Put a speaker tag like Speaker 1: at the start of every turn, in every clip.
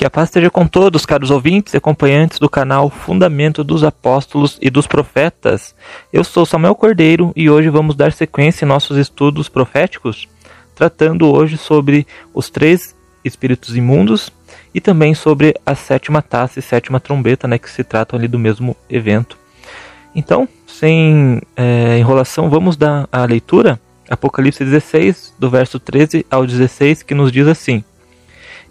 Speaker 1: Que a paz esteja com todos, caros ouvintes e acompanhantes do canal Fundamento dos Apóstolos e dos Profetas. Eu sou Samuel Cordeiro e hoje vamos dar sequência em nossos estudos proféticos, tratando hoje sobre os três espíritos imundos e também sobre a sétima taça e sétima trombeta, né, que se tratam ali do mesmo evento. Então, sem é, enrolação, vamos dar a leitura. Apocalipse 16, do verso 13 ao 16, que nos diz assim: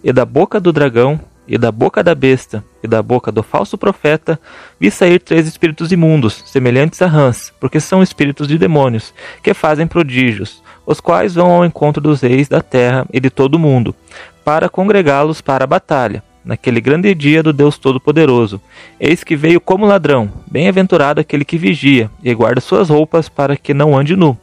Speaker 1: E da boca do dragão, e da boca da besta, e da boca do falso profeta, vi sair três espíritos imundos, semelhantes a rãs, porque são espíritos de demônios, que fazem prodígios, os quais vão ao encontro dos reis da terra e de todo o mundo, para congregá-los para a batalha naquele grande dia do Deus Todo-Poderoso. Eis que veio como ladrão, bem-aventurado aquele que vigia e guarda suas roupas para que não ande nu,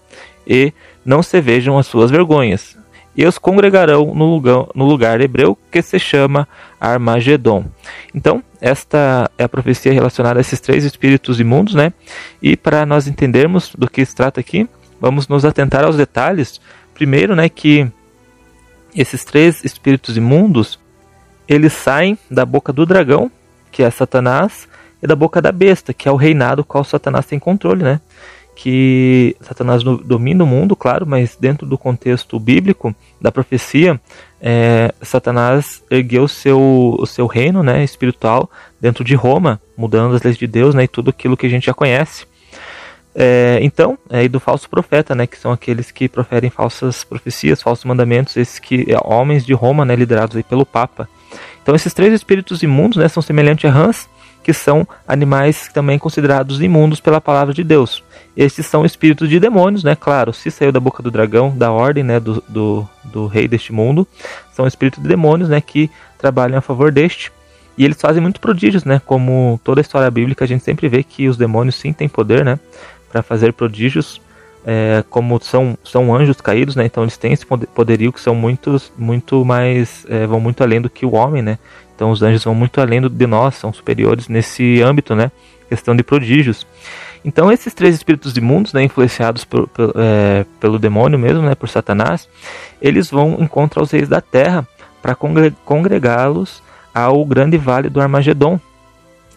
Speaker 1: e não se vejam as suas vergonhas. E os congregarão no lugar, no lugar hebreu que se chama Armagedon. Então, esta é a profecia relacionada a esses três espíritos imundos, né? E para nós entendermos do que se trata aqui, vamos nos atentar aos detalhes. Primeiro, né, que esses três espíritos imundos, eles saem da boca do dragão, que é Satanás, e da boca da besta, que é o reinado qual Satanás tem controle, né? Que Satanás domina o mundo, claro, mas dentro do contexto bíblico da profecia, é, Satanás ergueu o seu, o seu reino né, espiritual dentro de Roma, mudando as leis de Deus né, e tudo aquilo que a gente já conhece. É, então, é, e do falso profeta, né, que são aqueles que proferem falsas profecias, falsos mandamentos, esses que é, homens de Roma, né, liderados aí pelo Papa. Então esses três espíritos imundos né, são semelhantes a rãs, que são animais também considerados imundos pela palavra de Deus. Estes são espíritos de demônios, né? Claro, se saiu da boca do dragão, da ordem, né, do, do, do rei deste mundo, são espíritos de demônios, né, que trabalham a favor deste. E eles fazem muitos prodígios, né? Como toda a história bíblica, a gente sempre vê que os demônios sim têm poder, né? Para fazer prodígios é, como são, são anjos caídos, né? Então eles têm esse poderio que são muitos, muito mais, é, vão muito além do que o homem, né? Então os anjos vão muito além de nós, são superiores nesse âmbito, né? Questão de prodígios. Então esses três espíritos imundos, né, influenciados por, por, é, pelo demônio mesmo, né, por Satanás, eles vão encontrar os reis da terra para congregá-los ao grande vale do Armagedon.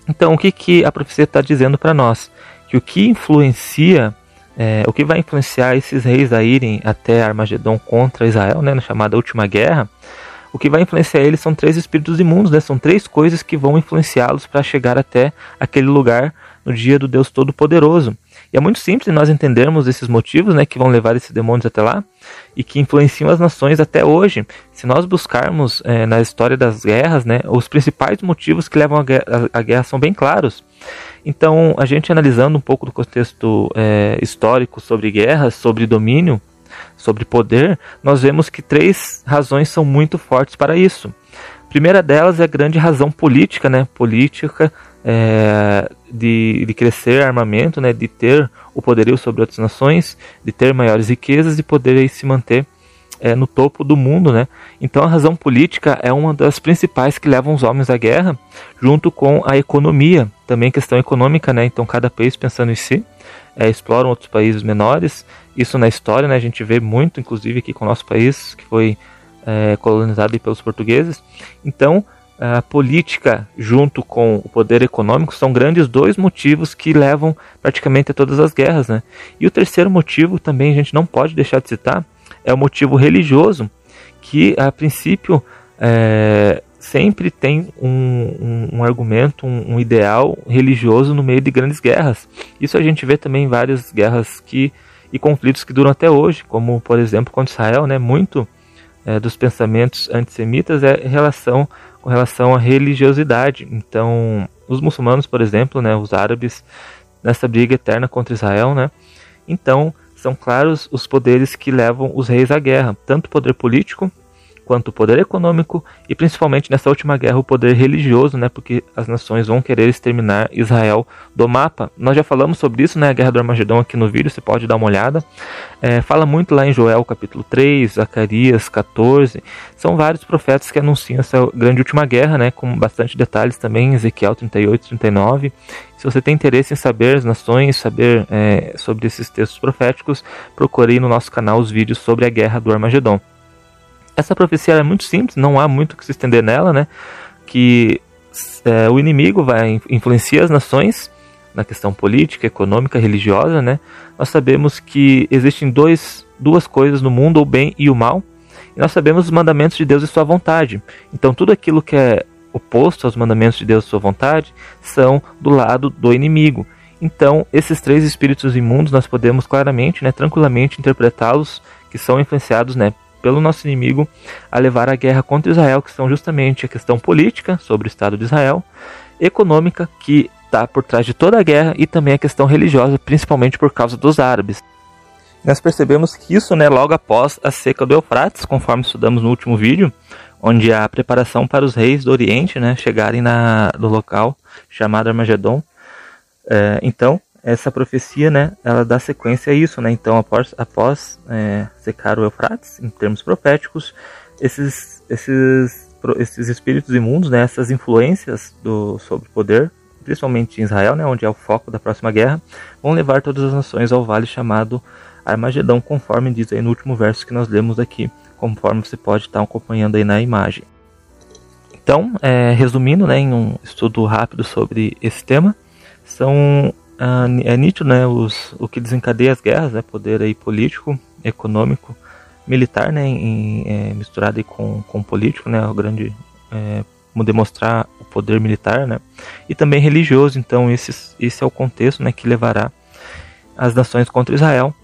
Speaker 1: Então o que, que a profecia está dizendo para nós? Que o que influencia é, o que vai influenciar esses reis a irem até Armagedon contra Israel, né, na chamada Última Guerra, o que vai influenciar eles são três espíritos imundos, né? São três coisas que vão influenciá-los para chegar até aquele lugar no dia do Deus Todo-Poderoso. E é muito simples nós entendermos esses motivos, né, que vão levar esses demônios até lá e que influenciam as nações até hoje. Se nós buscarmos é, na história das guerras, né, os principais motivos que levam à guerra, guerra são bem claros. Então, a gente analisando um pouco do contexto é, histórico sobre guerras, sobre domínio, sobre poder, nós vemos que três razões são muito fortes para isso. Primeira delas é a grande razão política, né? Política é, de, de crescer armamento, né? De ter o poderio sobre outras nações, de ter maiores riquezas e poder se manter é, no topo do mundo, né? Então a razão política é uma das principais que levam os homens à guerra, junto com a economia, também questão econômica, né? Então cada país pensando em si, é, exploram outros países menores. Isso na história, né? A gente vê muito, inclusive aqui com o nosso país, que foi é, colonizado pelos portugueses. Então a política junto com o poder econômico são grandes dois motivos que levam praticamente a todas as guerras, né? E o terceiro motivo também a gente não pode deixar de citar é o motivo religioso, que a princípio é, sempre tem um, um, um argumento, um, um, ideal religioso no meio de grandes guerras. Isso a gente vê também em várias guerras que, e conflitos que duram até hoje, como por exemplo contra Israel, né? Muito é, dos pensamentos antissemitas é relação com relação à religiosidade. Então, os muçulmanos, por exemplo, né, os árabes nessa briga eterna contra Israel, né? Então, são claros os poderes que levam os reis à guerra, tanto o poder político quanto o poder econômico e principalmente nessa última guerra o poder religioso, né, porque as nações vão querer exterminar Israel do mapa. Nós já falamos sobre isso, né, a guerra do Armagedão aqui no vídeo, você pode dar uma olhada. É, fala muito lá em Joel capítulo 3, Zacarias 14, são vários profetas que anunciam essa grande última guerra, né, com bastante detalhes também, Ezequiel 38, 39. Se você tem interesse em saber as nações, saber é, sobre esses textos proféticos, procure no nosso canal os vídeos sobre a guerra do Armagedon. Essa profecia é muito simples, não há muito que se estender nela, né? que é, o inimigo vai influenciar as nações na questão política, econômica, religiosa, né? Nós sabemos que existem dois, duas coisas no mundo, o bem e o mal. E nós sabemos os mandamentos de Deus e sua vontade. Então tudo aquilo que é oposto aos mandamentos de Deus e sua vontade são do lado do inimigo. Então, esses três espíritos imundos nós podemos claramente, né, tranquilamente interpretá-los que são influenciados, né, pelo nosso inimigo a levar a guerra contra Israel, que são justamente a questão política sobre o Estado de Israel, econômica, que está por trás de toda a guerra, e também a questão religiosa, principalmente por causa dos árabes. Nós percebemos que isso, né, logo após a seca do Eufrates, conforme estudamos no último vídeo, onde a preparação para os reis do Oriente né, chegarem na, no local chamado Armagedon. É, então, essa profecia, né, ela dá sequência a isso, né? Então, após, após é, secar o Eufrates, em termos proféticos, esses, esses, esses espíritos imundos, né, essas influências do, sobre o poder, principalmente em Israel, né, onde é o foco da próxima guerra, vão levar todas as nações ao vale chamado Armagedão, conforme diz aí no último verso que nós lemos aqui, conforme você pode estar acompanhando aí na imagem. Então, é, resumindo, né, em um estudo rápido sobre esse tema, são ah, é nítido, né, os, o que desencadeia as guerras, né, poder aí político, econômico, militar, né, em, é, misturado aí com, com político, né, o grande é, demonstrar o poder militar, né, e também religioso. Então esse, esse é o contexto, né, que levará as nações contra Israel,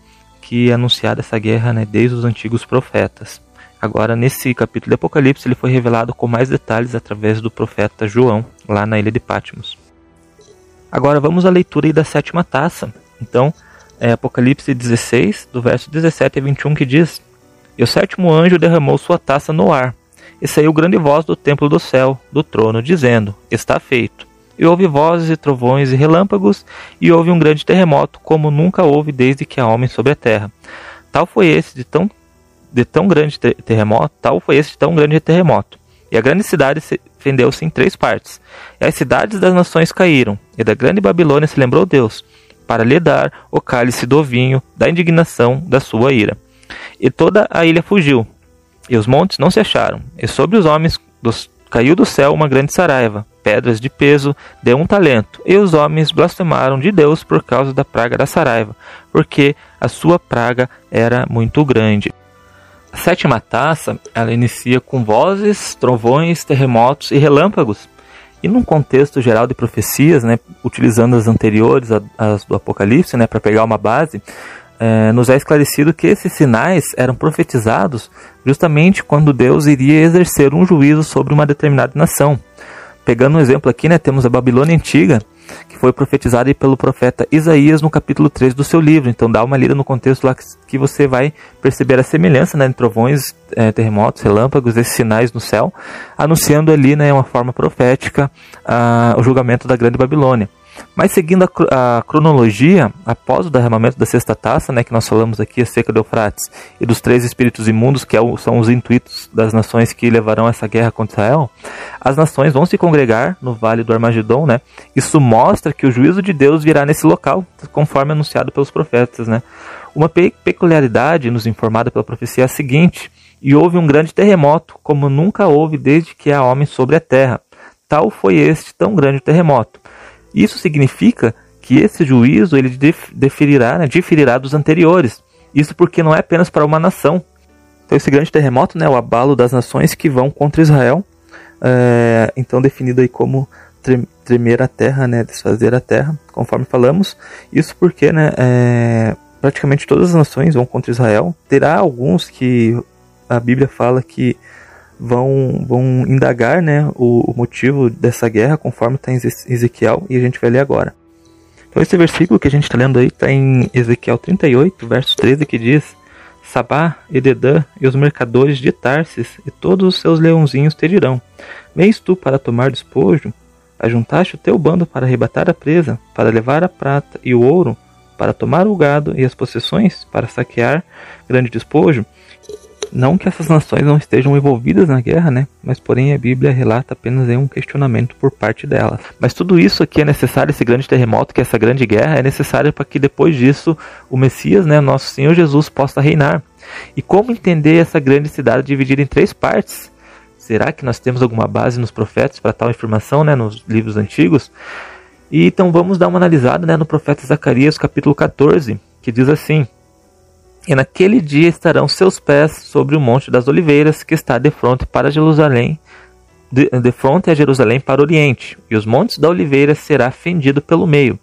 Speaker 1: que é anunciada essa guerra, né, desde os antigos profetas. Agora, nesse capítulo de Apocalipse, ele foi revelado com mais detalhes através do profeta João, lá na ilha de Patmos. Agora vamos à leitura da sétima taça. Então, é Apocalipse 16, do verso 17 a 21, que diz: E o sétimo anjo derramou sua taça no ar, e saiu grande voz do templo do céu, do trono, dizendo: Está feito. E houve vozes e trovões e relâmpagos, e houve um grande terremoto, como nunca houve desde que há homem sobre a terra. Tal foi esse de tão, de tão grande terremoto, tal foi esse de tão grande terremoto. E a grande cidade fendeu-se em três partes. E as cidades das nações caíram, e da grande Babilônia se lembrou Deus, para lhe dar o cálice do vinho da indignação da sua ira. E toda a ilha fugiu, e os montes não se acharam, e sobre os homens dos, caiu do céu uma grande saraiva, pedras de peso de um talento, e os homens blasfemaram de Deus por causa da praga da saraiva, porque a sua praga era muito grande. A sétima taça, ela inicia com vozes, trovões, terremotos e relâmpagos. E num contexto geral de profecias, né, utilizando as anteriores, as do Apocalipse, né, para pegar uma base, é, nos é esclarecido que esses sinais eram profetizados justamente quando Deus iria exercer um juízo sobre uma determinada nação. Pegando um exemplo aqui, né, temos a Babilônia Antiga, que foi profetizada pelo profeta Isaías no capítulo 3 do seu livro. Então dá uma lida no contexto lá que você vai perceber a semelhança né, entre trovões, é, terremotos, relâmpagos, esses sinais no céu, anunciando ali né, uma forma profética a, o julgamento da grande Babilônia. Mas seguindo a, a, cronologia, após o derramamento da sexta taça, né, que nós falamos aqui, a seca do Eufrates, e dos três espíritos imundos, que é são os intuitos das nações que levarão essa guerra contra Israel, as nações vão se congregar no vale do Armagedon, né? Isso mostra que o juízo de Deus virá nesse local, conforme anunciado pelos profetas, né? Uma pe peculiaridade nos informada pela profecia é a seguinte: e houve um grande terremoto, como nunca houve desde que há homem sobre a terra. Tal foi este tão grande terremoto isso significa que esse juízo ele deferirá, né, diferirá dos anteriores. Isso porque não é apenas para uma nação. Então esse grande terremoto, né, o abalo das nações que vão contra Israel, é, então definido aí como tremer a terra, né, desfazer a terra, conforme falamos. Isso porque, né, é, praticamente todas as nações vão contra Israel. Terá alguns que a Bíblia fala que vão, vão indagar né, o, o motivo dessa guerra, conforme está em Ezequiel, e a gente vai ler agora. Então, esse versículo que a gente está lendo aí está em Ezequiel 38, verso 13, que diz: Sabá e Dedã e os mercadores de Tarsis e todos os seus leãozinhos te dirão: Vens tu para tomar despojo? Ajuntaste o teu bando para arrebatar a presa, para levar a prata e o ouro, para tomar o gado e as possessões, para saquear grande despojo? Não que essas nações não estejam envolvidas na guerra, né? Mas porém a Bíblia relata apenas um questionamento por parte delas. Mas tudo isso aqui é necessário, esse grande terremoto, que essa grande guerra é necessário para que depois disso o Messias, né, nosso Senhor Jesus, possa reinar. E como entender essa grande cidade dividida em três partes? Será que nós temos alguma base nos profetas para tal afirmação, né, nos livros antigos? E então vamos dar uma analisada né, no profeta Zacarias, capítulo 14, que diz assim: E naquele dia estarão seus pés sobre o monte das oliveiras, que está de frente para Jerusalém, de, de fronte a Jerusalém para o oriente, e os montes da oliveira será fendido pelo meio,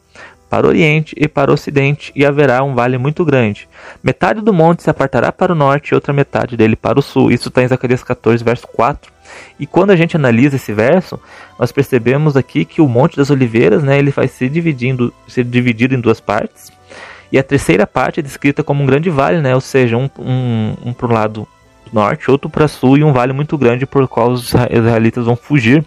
Speaker 1: para o oriente e para o ocidente, e haverá um vale muito grande. Metade do monte se apartará para o norte e outra metade dele para o sul. Isso está em Zacarias 14, verso 4. E quando a gente analisa esse verso, nós percebemos aqui que o Monte das Oliveiras, né, ele vai se dividindo, ser dividido em duas partes. E a terceira parte é descrita como um grande vale, né, ou seja, um, um, um para o lado norte, outro para sul e um vale muito grande por qual os israelitas vão fugir.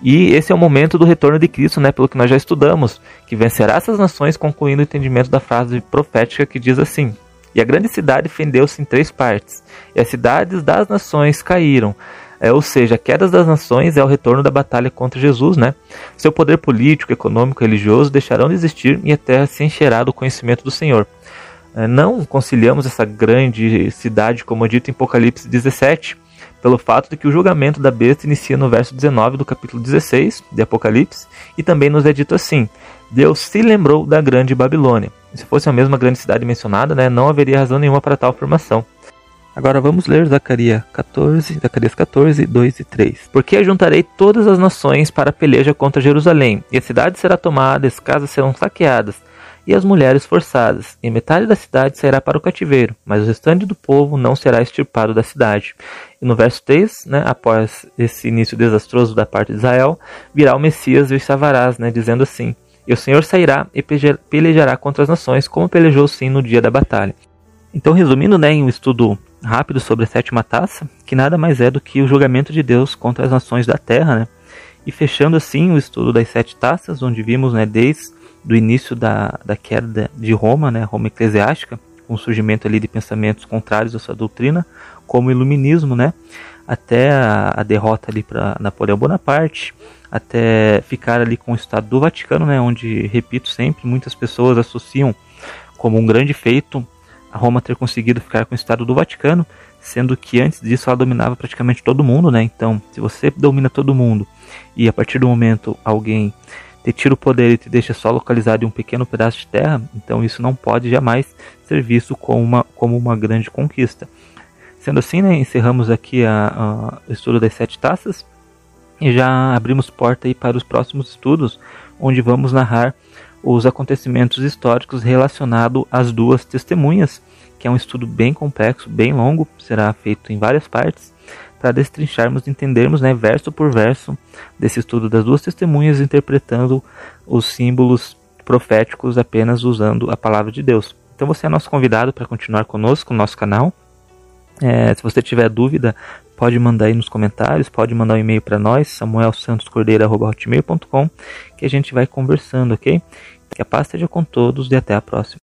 Speaker 1: E esse é o momento do retorno de Cristo, né, pelo que nós já estudamos, que vencerá essas nações, concluindo o entendimento da frase profética que diz assim: E a grande cidade fendeu-se em três partes, e as cidades das nações caíram. É, ou seja, a queda das nações é o retorno da batalha contra Jesus, né? Seu poder político, econômico e religioso deixarão de existir e a terra se encherá do conhecimento do Senhor. É, não conciliamos essa grande cidade, como é dito em Apocalipse 17, pelo fato de que o julgamento da besta inicia no verso 19 do capítulo 16 de Apocalipse, e também nos é dito assim: Deus se lembrou da grande Babilônia. Se fosse a mesma grande cidade mencionada, né, não haveria razão nenhuma para tal afirmação. Agora vamos ler Zacarias 14, Zacarias 14, 2 e 3. Porque ajuntarei todas as nações para a peleja contra Jerusalém, e a cidade será tomada, as casas serão saqueadas, e as mulheres forçadas, e metade da cidade sairá para o cativeiro, mas o restante do povo não será extirpado da cidade. E no verso 3, né, após esse início desastroso da parte de Israel, virá o Messias e os salvarás, né, dizendo assim: E o Senhor sairá e pelejará contra as nações, como pelejou sim no dia da batalha. Então, resumindo, né, em um estudo rápido sobre a sétima taça, que nada mais é do que o julgamento de Deus contra as nações da terra, né? E fechando assim o estudo das sete taças, onde vimos, né, desde o início da, da queda de Roma, né, Roma eclesiástica, com o surgimento ali de pensamentos contrários à sua doutrina, como o iluminismo, né, até a, a derrota ali para Napoleão Bonaparte, até ficar ali com o Estado do Vaticano, né, onde, repito sempre, muitas pessoas associam como um grande feito a Roma ter conseguido ficar com o Estado do Vaticano, sendo que antes disso ela dominava praticamente todo mundo, né? Então, se você domina todo mundo e a partir do momento alguém te tira o poder e te deixa só localizado em um pequeno pedaço de terra, então isso não pode jamais ser visto como uma, como uma grande conquista. Sendo assim, né, encerramos aqui a, a, o estudo das sete taças e já abrimos porta aí para os próximos estudos, onde vamos narrar os acontecimentos históricos relacionados às duas testemunhas, que é um estudo bem complexo, bem longo, será feito em várias partes, para destrincharmos entendermos né, verso por verso desse estudo das duas testemunhas, interpretando os símbolos proféticos apenas usando a palavra de Deus. Então você é nosso convidado para continuar conosco no nosso canal. É, se você tiver dúvida, pode mandar aí nos comentários, pode mandar um e-mail para nós, samuelsantoscordeira.com, que a gente vai conversando, ok? Que a paz esteja com todos e até a próxima.